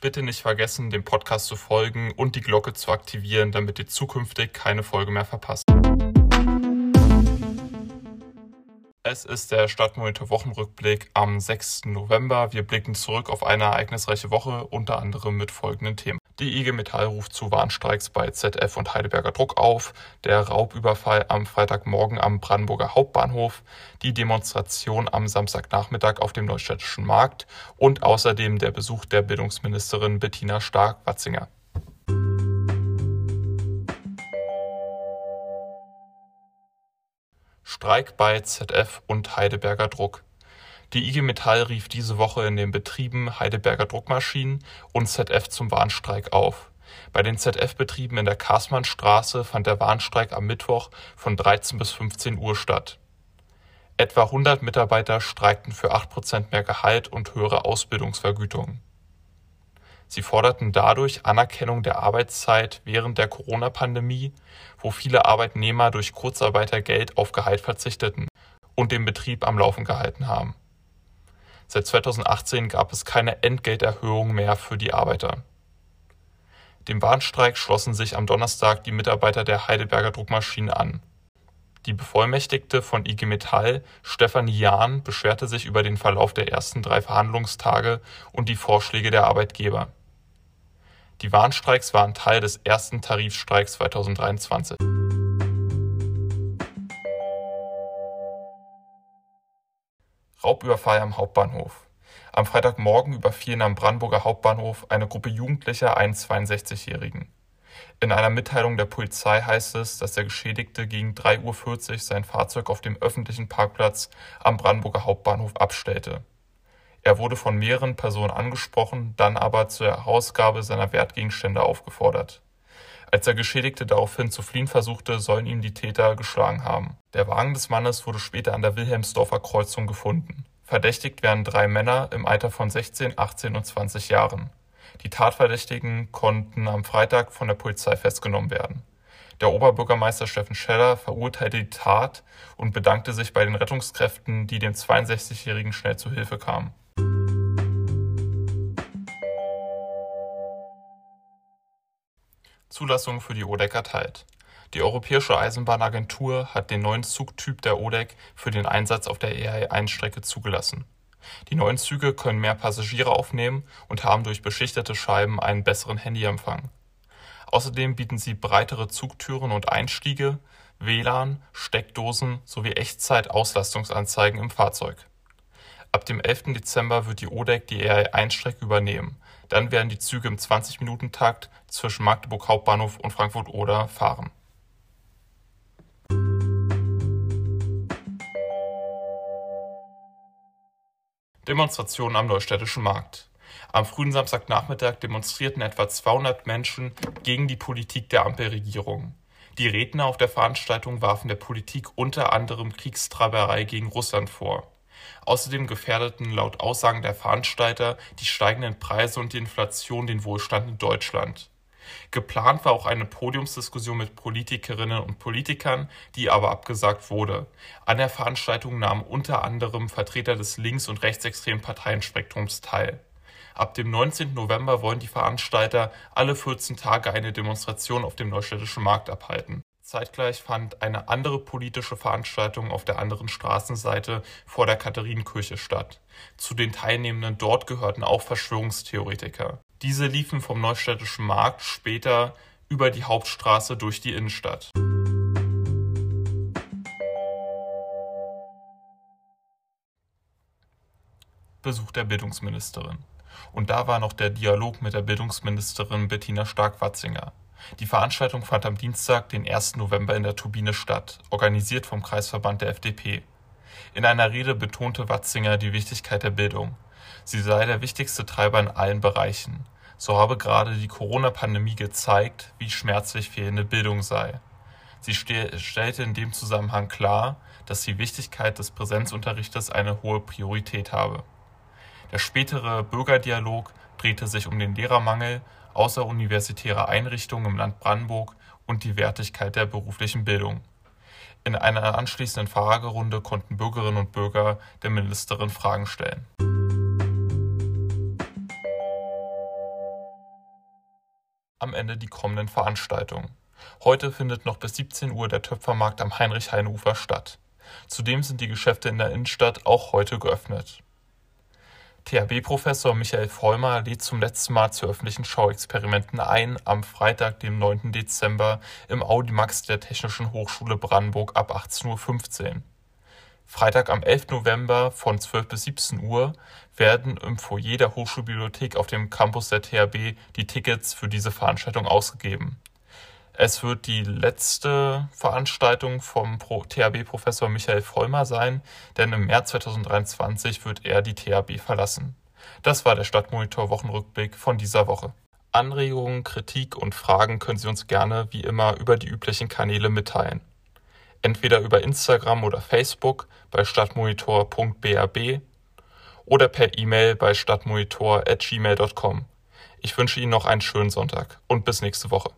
Bitte nicht vergessen, dem Podcast zu folgen und die Glocke zu aktivieren, damit ihr zukünftig keine Folge mehr verpasst. Es ist der Stadtmonitor Wochenrückblick am 6. November. Wir blicken zurück auf eine ereignisreiche Woche, unter anderem mit folgenden Themen. Die IG Metall ruft zu Warnstreiks bei ZF und Heidelberger Druck auf, der Raubüberfall am Freitagmorgen am Brandenburger Hauptbahnhof, die Demonstration am Samstagnachmittag auf dem Neustädtischen Markt und außerdem der Besuch der Bildungsministerin Bettina Stark-Watzinger. Streik bei ZF und Heidelberger Druck. Die IG Metall rief diese Woche in den Betrieben Heidelberger Druckmaschinen und ZF zum Warnstreik auf. Bei den ZF-Betrieben in der Kaßmannstraße fand der Warnstreik am Mittwoch von 13 bis 15 Uhr statt. Etwa 100 Mitarbeiter streikten für 8 Prozent mehr Gehalt und höhere Ausbildungsvergütungen. Sie forderten dadurch Anerkennung der Arbeitszeit während der Corona-Pandemie, wo viele Arbeitnehmer durch Kurzarbeitergeld auf Gehalt verzichteten und den Betrieb am Laufen gehalten haben. Seit 2018 gab es keine Entgelterhöhung mehr für die Arbeiter. Dem Warnstreik schlossen sich am Donnerstag die Mitarbeiter der Heidelberger Druckmaschinen an. Die Bevollmächtigte von IG Metall, Stefanie Jahn, beschwerte sich über den Verlauf der ersten drei Verhandlungstage und die Vorschläge der Arbeitgeber. Die Warnstreiks waren Teil des ersten Tarifstreiks 2023. Raubüberfall am Hauptbahnhof. Am Freitagmorgen überfielen am Brandenburger Hauptbahnhof eine Gruppe Jugendlicher einen 62-Jährigen. In einer Mitteilung der Polizei heißt es, dass der Geschädigte gegen 3.40 Uhr sein Fahrzeug auf dem öffentlichen Parkplatz am Brandenburger Hauptbahnhof abstellte. Er wurde von mehreren Personen angesprochen, dann aber zur Herausgabe seiner Wertgegenstände aufgefordert. Als der Geschädigte daraufhin zu fliehen versuchte, sollen ihn die Täter geschlagen haben. Der Wagen des Mannes wurde später an der Wilhelmsdorfer Kreuzung gefunden. Verdächtigt werden drei Männer im Alter von 16, 18 und 20 Jahren. Die Tatverdächtigen konnten am Freitag von der Polizei festgenommen werden. Der Oberbürgermeister Steffen Scheller verurteilte die Tat und bedankte sich bei den Rettungskräften, die dem 62-Jährigen schnell zu Hilfe kamen. Zulassung für die ODEC erteilt. Die Europäische Eisenbahnagentur hat den neuen Zugtyp der ODEC für den Einsatz auf der EAE-1-Strecke zugelassen. Die neuen Züge können mehr Passagiere aufnehmen und haben durch beschichtete Scheiben einen besseren Handyempfang. Außerdem bieten sie breitere Zugtüren und Einstiege, WLAN, Steckdosen sowie Echtzeit-Auslastungsanzeigen im Fahrzeug. Ab dem 11. Dezember wird die ODEC die EAE-1-Strecke übernehmen dann werden die Züge im 20-Minuten-Takt zwischen Magdeburg Hauptbahnhof und Frankfurt-Oder fahren. Demonstrationen am Neustädtischen Markt. Am frühen Samstagnachmittag demonstrierten etwa 200 Menschen gegen die Politik der Ampelregierung. Die Redner auf der Veranstaltung warfen der Politik unter anderem Kriegstreiberei gegen Russland vor. Außerdem gefährdeten laut Aussagen der Veranstalter die steigenden Preise und die Inflation den Wohlstand in Deutschland. Geplant war auch eine Podiumsdiskussion mit Politikerinnen und Politikern, die aber abgesagt wurde. An der Veranstaltung nahmen unter anderem Vertreter des links- und rechtsextremen Parteienspektrums teil. Ab dem 19. November wollen die Veranstalter alle 14 Tage eine Demonstration auf dem Neustädtischen Markt abhalten Zeitgleich fand eine andere politische Veranstaltung auf der anderen Straßenseite vor der Katharinenkirche statt. Zu den Teilnehmenden dort gehörten auch Verschwörungstheoretiker. Diese liefen vom Neustädtischen Markt später über die Hauptstraße durch die Innenstadt. Besuch der Bildungsministerin. Und da war noch der Dialog mit der Bildungsministerin Bettina Stark-Watzinger. Die Veranstaltung fand am Dienstag, den 1. November in der Turbine statt, organisiert vom Kreisverband der FDP. In einer Rede betonte Watzinger die Wichtigkeit der Bildung. Sie sei der wichtigste Treiber in allen Bereichen. So habe gerade die Corona-Pandemie gezeigt, wie schmerzlich fehlende Bildung sei. Sie stellte in dem Zusammenhang klar, dass die Wichtigkeit des Präsenzunterrichtes eine hohe Priorität habe. Der spätere Bürgerdialog drehte sich um den Lehrermangel außeruniversitäre Einrichtungen im Land Brandenburg und die Wertigkeit der beruflichen Bildung. In einer anschließenden Fragerunde konnten Bürgerinnen und Bürger der Ministerin Fragen stellen. Am Ende die kommenden Veranstaltungen. Heute findet noch bis 17 Uhr der Töpfermarkt am Heinrich-Heine-Ufer statt. Zudem sind die Geschäfte in der Innenstadt auch heute geöffnet. THW-Professor Michael Vollmer lädt zum letzten Mal zu öffentlichen Schauexperimenten ein am Freitag, dem 9. Dezember im Audimax der Technischen Hochschule Brandenburg ab 18.15 Uhr. Freitag am 11. November von 12 bis 17 Uhr werden im Foyer der Hochschulbibliothek auf dem Campus der THB die Tickets für diese Veranstaltung ausgegeben. Es wird die letzte Veranstaltung vom THB-Professor Michael Vollmer sein, denn im März 2023 wird er die THB verlassen. Das war der Stadtmonitor Wochenrückblick von dieser Woche. Anregungen, Kritik und Fragen können Sie uns gerne wie immer über die üblichen Kanäle mitteilen. Entweder über Instagram oder Facebook bei stadtmonitor.brb oder per E-Mail bei stadtmonitor@gmail.com. Ich wünsche Ihnen noch einen schönen Sonntag und bis nächste Woche.